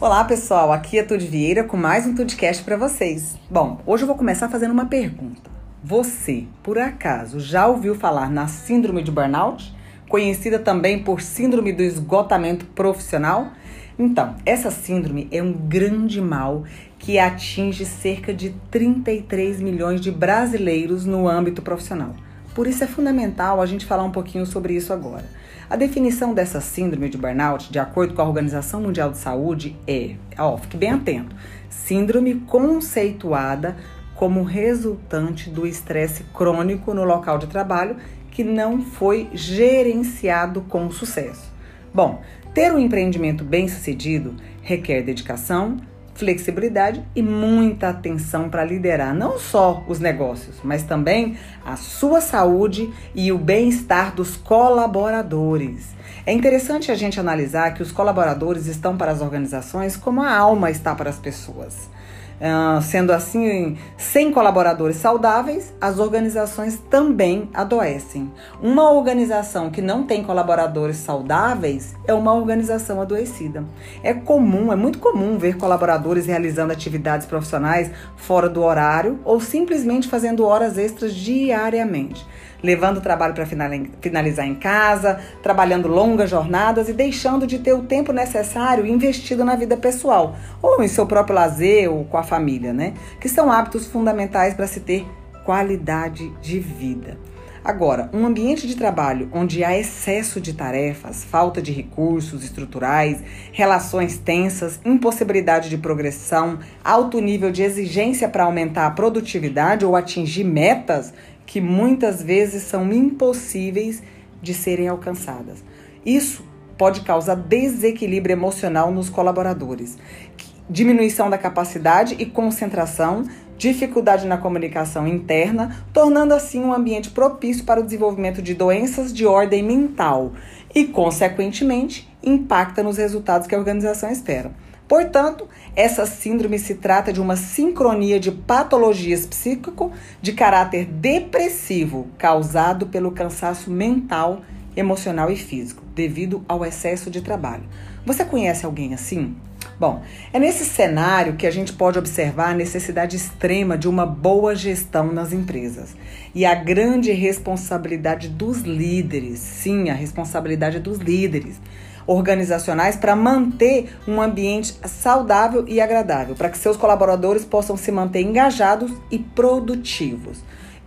Olá pessoal, aqui é Tude Vieira com mais um Tudcast para vocês. Bom, hoje eu vou começar fazendo uma pergunta. Você, por acaso, já ouviu falar na síndrome de burnout? Conhecida também por síndrome do esgotamento profissional? Então, essa síndrome é um grande mal que atinge cerca de 33 milhões de brasileiros no âmbito profissional. Por isso é fundamental a gente falar um pouquinho sobre isso agora. A definição dessa síndrome de burnout, de acordo com a Organização Mundial de Saúde, é, ó, fique bem atento, síndrome conceituada como resultante do estresse crônico no local de trabalho que não foi gerenciado com sucesso. Bom, ter um empreendimento bem sucedido requer dedicação, flexibilidade e muita atenção para liderar não só os negócios, mas também a sua saúde e o bem-estar dos colaboradores. É interessante a gente analisar que os colaboradores estão para as organizações como a alma está para as pessoas. Uh, sendo assim, sem colaboradores saudáveis, as organizações também adoecem. Uma organização que não tem colaboradores saudáveis é uma organização adoecida. É comum, é muito comum ver colaboradores realizando atividades profissionais fora do horário ou simplesmente fazendo horas extras diariamente levando o trabalho para finalizar em casa, trabalhando longas jornadas e deixando de ter o tempo necessário investido na vida pessoal, ou em seu próprio lazer ou com a família, né? Que são hábitos fundamentais para se ter qualidade de vida. Agora, um ambiente de trabalho onde há excesso de tarefas, falta de recursos estruturais, relações tensas, impossibilidade de progressão, alto nível de exigência para aumentar a produtividade ou atingir metas, que muitas vezes são impossíveis de serem alcançadas. Isso pode causar desequilíbrio emocional nos colaboradores, diminuição da capacidade e concentração, dificuldade na comunicação interna, tornando assim um ambiente propício para o desenvolvimento de doenças de ordem mental e, consequentemente, impacta nos resultados que a organização espera. Portanto, essa síndrome se trata de uma sincronia de patologias psíquico de caráter depressivo causado pelo cansaço mental, emocional e físico, devido ao excesso de trabalho. Você conhece alguém assim? Bom, é nesse cenário que a gente pode observar a necessidade extrema de uma boa gestão nas empresas e a grande responsabilidade dos líderes. Sim, a responsabilidade dos líderes organizacionais para manter um ambiente saudável e agradável, para que seus colaboradores possam se manter engajados e produtivos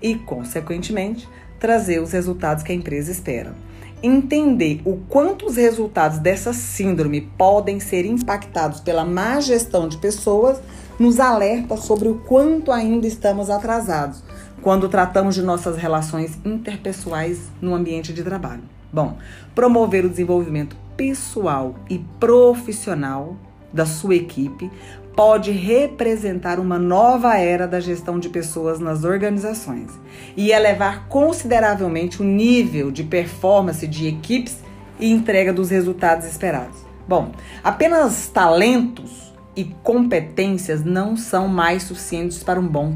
e, consequentemente, trazer os resultados que a empresa espera. Entender o quanto os resultados dessa síndrome podem ser impactados pela má gestão de pessoas nos alerta sobre o quanto ainda estamos atrasados quando tratamos de nossas relações interpessoais no ambiente de trabalho. Bom, promover o desenvolvimento pessoal e profissional da sua equipe pode representar uma nova era da gestão de pessoas nas organizações e elevar consideravelmente o nível de performance de equipes e entrega dos resultados esperados. Bom, apenas talentos e competências não são mais suficientes para um bom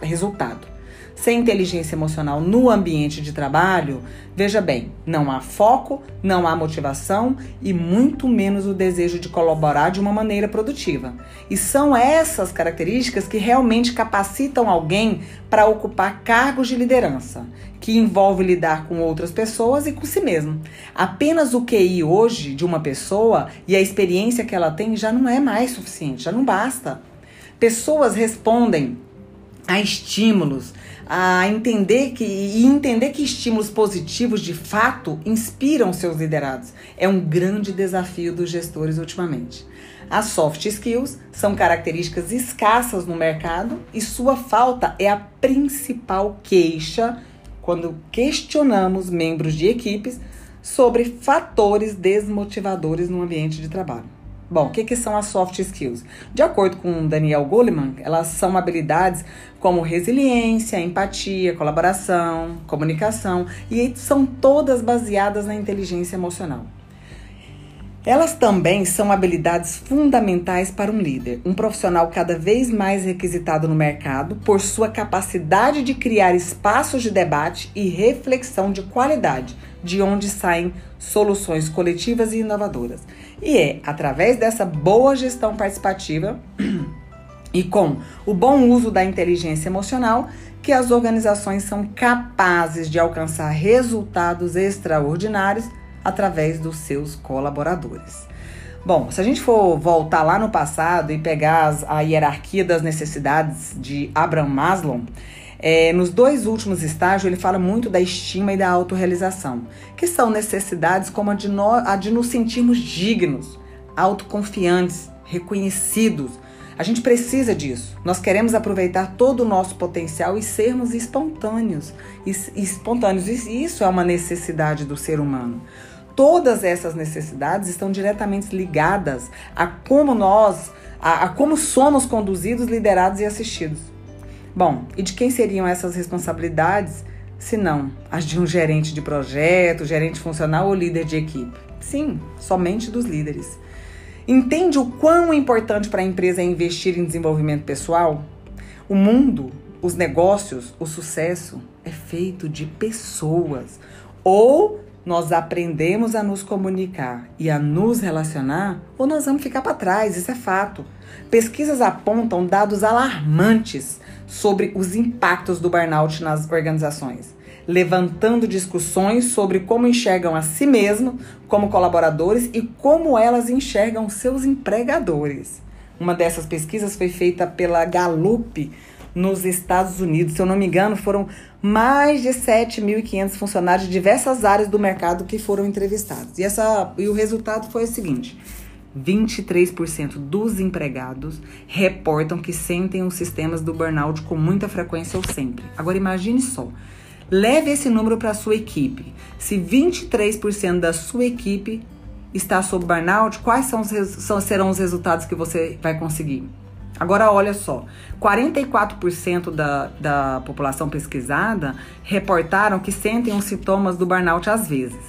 resultado. Sem inteligência emocional no ambiente de trabalho, veja bem, não há foco, não há motivação e muito menos o desejo de colaborar de uma maneira produtiva. E são essas características que realmente capacitam alguém para ocupar cargos de liderança, que envolve lidar com outras pessoas e com si mesmo. Apenas o QI hoje de uma pessoa e a experiência que ela tem já não é mais suficiente, já não basta. Pessoas respondem a estímulos, a entender que e entender que estímulos positivos de fato inspiram seus liderados. É um grande desafio dos gestores ultimamente. As soft skills são características escassas no mercado e sua falta é a principal queixa quando questionamos membros de equipes sobre fatores desmotivadores no ambiente de trabalho. Bom, o que, que são as soft skills? De acordo com Daniel Goleman, elas são habilidades como resiliência, empatia, colaboração, comunicação e são todas baseadas na inteligência emocional. Elas também são habilidades fundamentais para um líder, um profissional cada vez mais requisitado no mercado por sua capacidade de criar espaços de debate e reflexão de qualidade, de onde saem soluções coletivas e inovadoras. E é através dessa boa gestão participativa e com o bom uso da inteligência emocional que as organizações são capazes de alcançar resultados extraordinários através dos seus colaboradores. Bom, se a gente for voltar lá no passado e pegar as, a hierarquia das necessidades de Abraham Maslow, é, nos dois últimos estágios ele fala muito da estima e da autorrealização, que são necessidades como a de, no, a de nos sentirmos dignos, autoconfiantes, reconhecidos. A gente precisa disso. Nós queremos aproveitar todo o nosso potencial e sermos espontâneos. Espontâneos. Isso é uma necessidade do ser humano. Todas essas necessidades estão diretamente ligadas a como nós, a, a como somos conduzidos, liderados e assistidos. Bom, e de quem seriam essas responsabilidades, se não as de um gerente de projeto, gerente funcional ou líder de equipe? Sim, somente dos líderes. Entende o quão importante para a empresa é investir em desenvolvimento pessoal? O mundo, os negócios, o sucesso é feito de pessoas ou nós aprendemos a nos comunicar e a nos relacionar, ou nós vamos ficar para trás, isso é fato. Pesquisas apontam dados alarmantes sobre os impactos do burnout nas organizações, levantando discussões sobre como enxergam a si mesmo como colaboradores e como elas enxergam seus empregadores. Uma dessas pesquisas foi feita pela Gallup nos Estados Unidos. Se eu não me engano, foram mais de 7.500 funcionários de diversas áreas do mercado que foram entrevistados. E, essa, e o resultado foi o seguinte: 23% dos empregados reportam que sentem os sistemas do burnout com muita frequência ou sempre. Agora imagine só. Leve esse número para a sua equipe. Se 23% da sua equipe está sob burnout, quais são os, serão os resultados que você vai conseguir? Agora, olha só: 44% da, da população pesquisada reportaram que sentem os sintomas do burnout às vezes.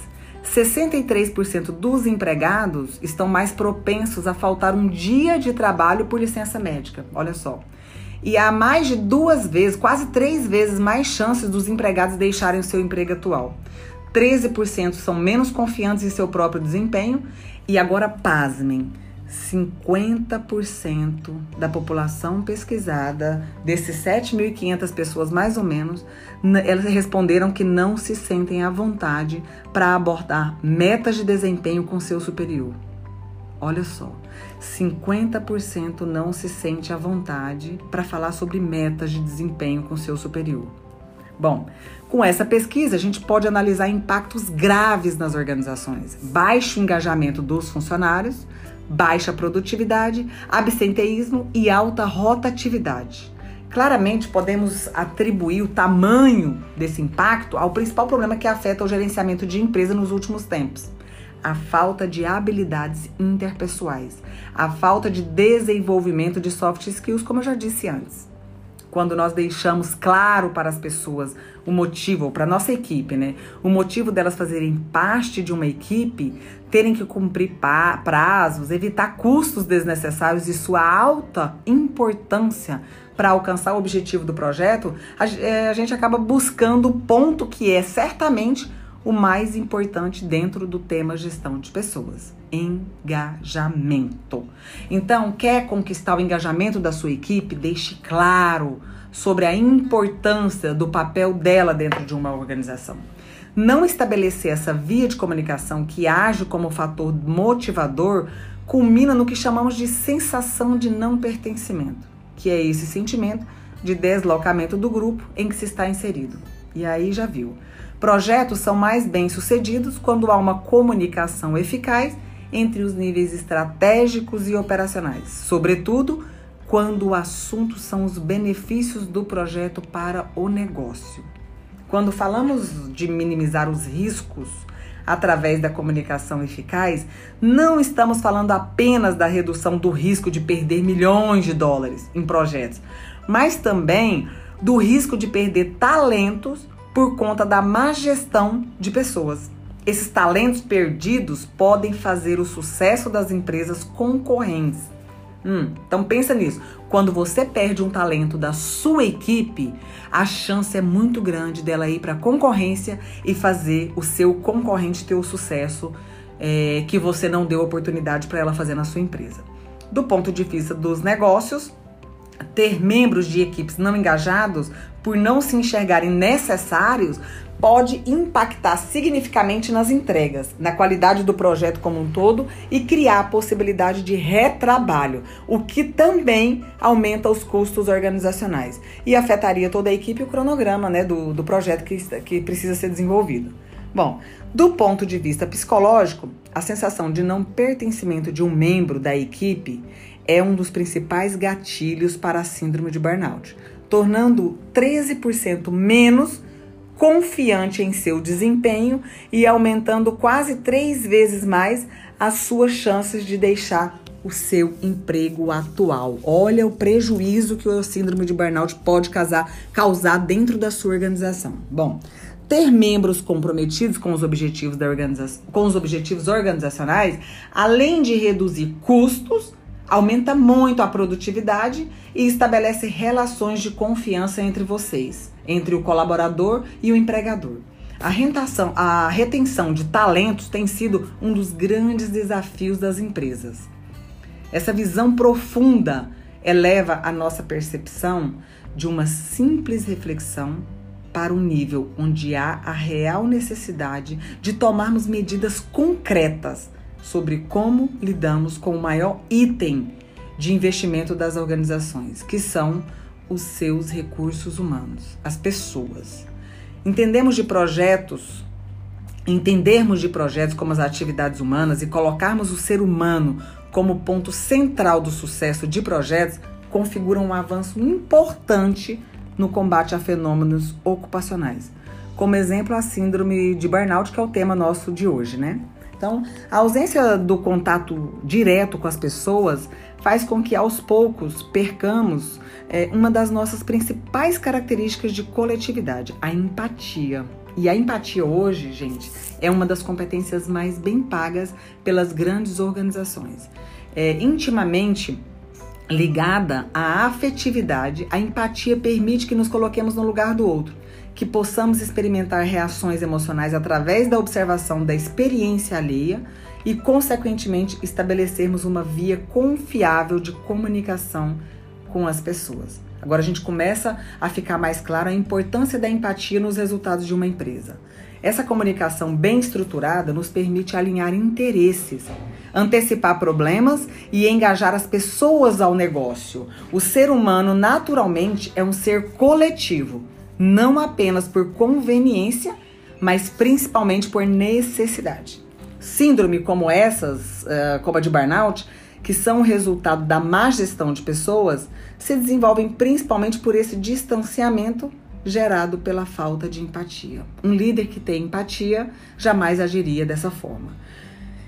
63% dos empregados estão mais propensos a faltar um dia de trabalho por licença médica. Olha só. E há mais de duas vezes, quase três vezes mais chances dos empregados deixarem o seu emprego atual. 13% são menos confiantes em seu próprio desempenho. E agora, pasmem. 50% da população pesquisada, desses 7.500 pessoas mais ou menos, elas responderam que não se sentem à vontade para abordar metas de desempenho com seu superior. Olha só, 50% não se sente à vontade para falar sobre metas de desempenho com seu superior. Bom, com essa pesquisa, a gente pode analisar impactos graves nas organizações: baixo engajamento dos funcionários, baixa produtividade, absenteísmo e alta rotatividade. Claramente podemos atribuir o tamanho desse impacto ao principal problema que afeta o gerenciamento de empresa nos últimos tempos: a falta de habilidades interpessoais, a falta de desenvolvimento de soft skills, como eu já disse antes quando nós deixamos claro para as pessoas o motivo, para a nossa equipe, né? O motivo delas fazerem parte de uma equipe, terem que cumprir prazos, evitar custos desnecessários e sua alta importância para alcançar o objetivo do projeto, a, é, a gente acaba buscando o ponto que é certamente o mais importante dentro do tema gestão de pessoas: engajamento. Então, quer conquistar o engajamento da sua equipe? Deixe claro sobre a importância do papel dela dentro de uma organização. Não estabelecer essa via de comunicação que age como fator motivador culmina no que chamamos de sensação de não pertencimento, que é esse sentimento de deslocamento do grupo em que se está inserido. E aí já viu. Projetos são mais bem-sucedidos quando há uma comunicação eficaz entre os níveis estratégicos e operacionais, sobretudo quando o assunto são os benefícios do projeto para o negócio. Quando falamos de minimizar os riscos através da comunicação eficaz, não estamos falando apenas da redução do risco de perder milhões de dólares em projetos, mas também do risco de perder talentos por conta da má gestão de pessoas. Esses talentos perdidos podem fazer o sucesso das empresas concorrentes. Hum, então pensa nisso. Quando você perde um talento da sua equipe, a chance é muito grande dela ir para a concorrência e fazer o seu concorrente ter o sucesso é, que você não deu oportunidade para ela fazer na sua empresa. Do ponto de vista dos negócios, ter membros de equipes não engajados, por não se enxergarem necessários, pode impactar significativamente nas entregas, na qualidade do projeto como um todo e criar a possibilidade de retrabalho, o que também aumenta os custos organizacionais e afetaria toda a equipe e o cronograma né, do, do projeto que, que precisa ser desenvolvido. Bom, do ponto de vista psicológico, a sensação de não pertencimento de um membro da equipe é um dos principais gatilhos para a síndrome de burnout, tornando 13% menos confiante em seu desempenho e aumentando quase três vezes mais as suas chances de deixar o seu emprego atual. Olha o prejuízo que o síndrome de burnout pode causar, causar dentro da sua organização. Bom, ter membros comprometidos com os objetivos da organização, com os objetivos organizacionais, além de reduzir custos, aumenta muito a produtividade e estabelece relações de confiança entre vocês, entre o colaborador e o empregador. A, rentação, a retenção de talentos tem sido um dos grandes desafios das empresas. Essa visão profunda eleva a nossa percepção de uma simples reflexão para um nível onde há a real necessidade de tomarmos medidas concretas sobre como lidamos com o maior item de investimento das organizações, que são os seus recursos humanos, as pessoas. Entendemos de projetos, entendermos de projetos como as atividades humanas e colocarmos o ser humano como ponto central do sucesso de projetos configura um avanço importante no combate a fenômenos ocupacionais. Como exemplo, a síndrome de burnout, que é o tema nosso de hoje, né? Então, a ausência do contato direto com as pessoas faz com que aos poucos percamos é, uma das nossas principais características de coletividade, a empatia. E a empatia hoje, gente, é uma das competências mais bem pagas pelas grandes organizações. É, intimamente ligada à afetividade, a empatia permite que nos coloquemos no lugar do outro que possamos experimentar reações emocionais através da observação da experiência alheia e, consequentemente, estabelecermos uma via confiável de comunicação com as pessoas. Agora a gente começa a ficar mais claro a importância da empatia nos resultados de uma empresa. Essa comunicação bem estruturada nos permite alinhar interesses, antecipar problemas e engajar as pessoas ao negócio. O ser humano, naturalmente, é um ser coletivo não apenas por conveniência, mas principalmente por necessidade. Síndrome como essas, uh, como a de burnout, que são resultado da má gestão de pessoas, se desenvolvem principalmente por esse distanciamento gerado pela falta de empatia. Um líder que tem empatia jamais agiria dessa forma.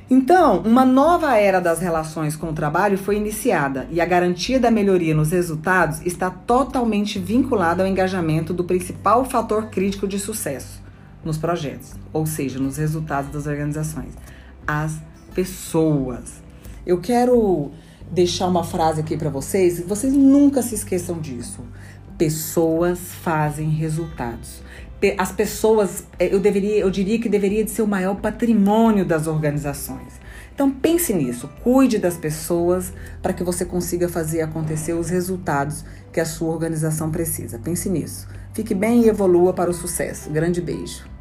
Então, uma nova era das relações com o trabalho foi iniciada e a garantia da melhoria nos resultados está totalmente vinculada ao engajamento do principal fator crítico de sucesso nos projetos, ou seja, nos resultados das organizações, as pessoas. Eu quero deixar uma frase aqui para vocês, vocês nunca se esqueçam disso. Pessoas fazem resultados as pessoas, é, eu deveria, eu diria que deveria de ser o maior patrimônio das organizações. Então pense nisso, cuide das pessoas para que você consiga fazer acontecer os resultados que a sua organização precisa. Pense nisso. Fique bem e evolua para o sucesso. Grande beijo.